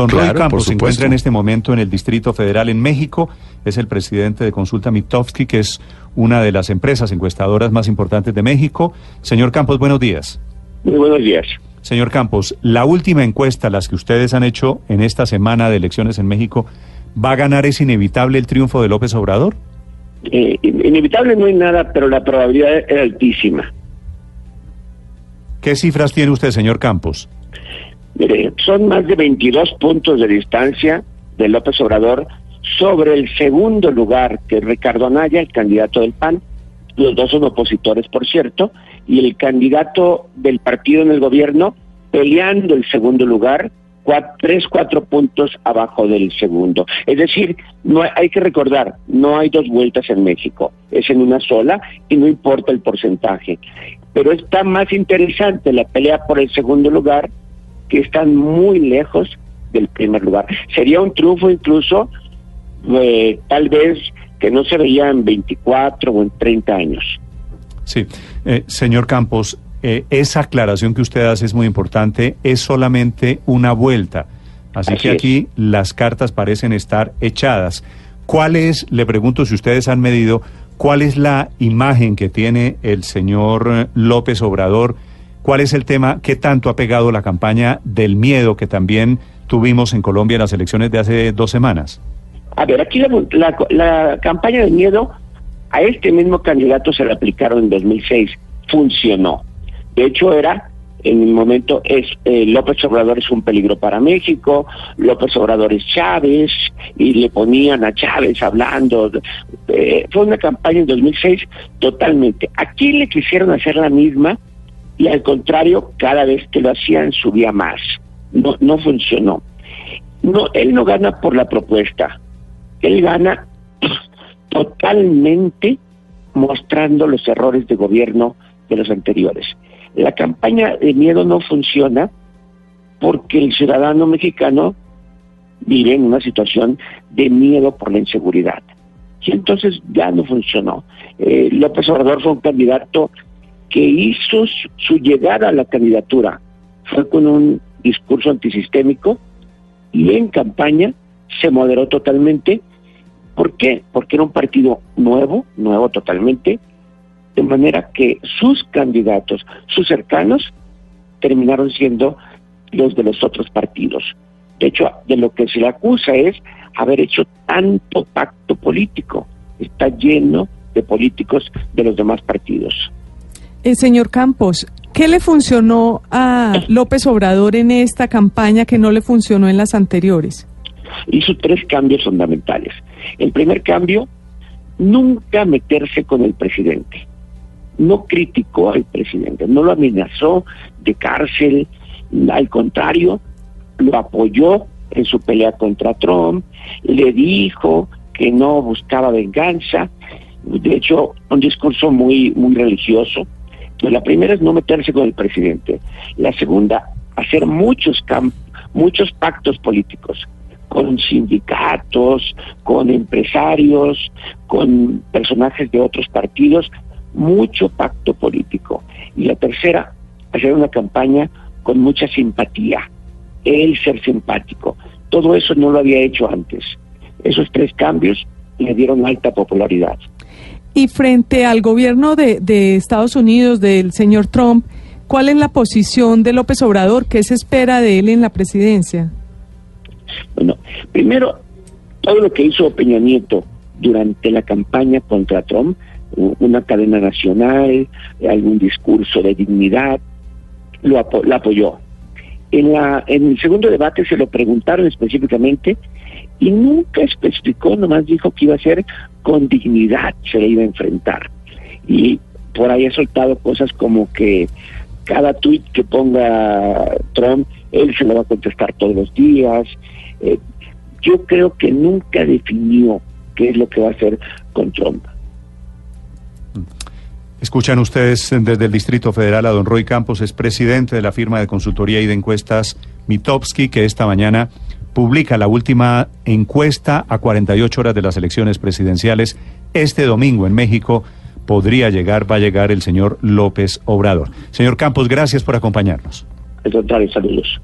Don Roy Campos se encuentra en este momento en el Distrito Federal en México. Es el presidente de Consulta Mitofsky, que es una de las empresas encuestadoras más importantes de México. Señor Campos, buenos días. Muy buenos días. Señor Campos, la última encuesta, las que ustedes han hecho en esta semana de elecciones en México, ¿va a ganar es inevitable el triunfo de López Obrador? Eh, inevitable no hay nada, pero la probabilidad es altísima. ¿Qué cifras tiene usted, señor Campos? Mire, son más de 22 puntos de distancia de López Obrador sobre el segundo lugar, que es Ricardo Anaya, el candidato del PAN. Los dos son opositores, por cierto, y el candidato del partido en el gobierno peleando el segundo lugar, tres, cuatro puntos abajo del segundo. Es decir, no hay, hay, que recordar, no hay dos vueltas en México, es en una sola y no importa el porcentaje. Pero está más interesante la pelea por el segundo lugar que están muy lejos del primer lugar. Sería un triunfo incluso eh, tal vez que no se veía en 24 o en 30 años. Sí, eh, señor Campos, eh, esa aclaración que usted hace es muy importante, es solamente una vuelta. Así, que aquí las cartas parecen estar echadas. ¿Cuál es, le pregunto si ustedes han medido, cuál es la imagen que tiene el señor López Obrador? ¿Cuál es el tema? ¿Qué tanto ha pegado la campaña del miedo que también tuvimos en Colombia en las elecciones de hace dos semanas? A ver, aquí la, campaña del miedo a este mismo candidato se le aplicaron en 2006. Funcionó. De hecho, era en el momento es eh, López Obrador es un peligro para México, López Obrador es Chávez y le ponían a Chávez hablando. Eh, fue una campaña en 2006 totalmente. Aquí le quisieron hacer la misma y al contrario, cada vez que lo hacían subía más. No, no funcionó. No, él no gana por la propuesta, él gana totalmente mostrando los errores de gobierno de los anteriores. La campaña de miedo no funciona porque el ciudadano mexicano vive en una situación de miedo por la inseguridad. Y entonces ya no funcionó. Eh, López Obrador fue un candidato que hizo su, llegada a la candidatura fue con un discurso antisistémico y en campaña se moderó totalmente. ¿Por qué? Porque era un partido nuevo, nuevo totalmente, de manera que sus candidatos, sus cercanos, terminaron siendo los de los otros partidos. De hecho, de lo que se le acusa es haber hecho tanto pacto político. Está lleno de políticos de los demás partidos. Eh, señor Campos, ¿qué le funcionó a López Obrador en esta campaña que no le funcionó en las anteriores? Hizo tres cambios fundamentales. El primer cambio, nunca meterse con el presidente. No criticó al presidente, no lo amenazó de cárcel, al contrario, lo apoyó en su pelea contra Trump, le dijo que no buscaba venganza, de hecho, un discurso muy, muy religioso, la primera es no meterse con el presidente. La segunda, hacer muchos, muchos pactos políticos con sindicatos, con empresarios, con personajes de otros partidos, mucho pacto político. Y la tercera, hacer una campaña con mucha simpatía, él ser simpático. Todo eso no lo había hecho antes. Esos tres cambios le dieron alta popularidad. Y frente al gobierno de, Estados Unidos, del señor Trump, ¿cuál es la posición de López Obrador? ¿Qué se espera de él en la presidencia? Bueno, primero, todo lo que hizo Peña Nieto durante la campaña contra Trump, una cadena nacional, algún discurso de dignidad, lo, apoyó. En, la, en el segundo debate se lo preguntaron específicamente y nunca especificó, nomás dijo que iba a ser con dignidad se le iba a enfrentar. Y por ahí ha soltado cosas como que cada tuit que ponga Trump, él se lo va a contestar todos los días. Eh, yo creo que nunca definió qué es lo que va a hacer con Trump. Escuchan ustedes desde el Distrito Federal a don Roy Campos, es presidente de la firma de consultoría y de encuestas Mitowski, que esta mañana publica la última encuesta a 48 horas de las elecciones presidenciales. Este domingo en México podría llegar, va a llegar el señor López Obrador. Señor Campos, gracias por acompañarnos. Saludos.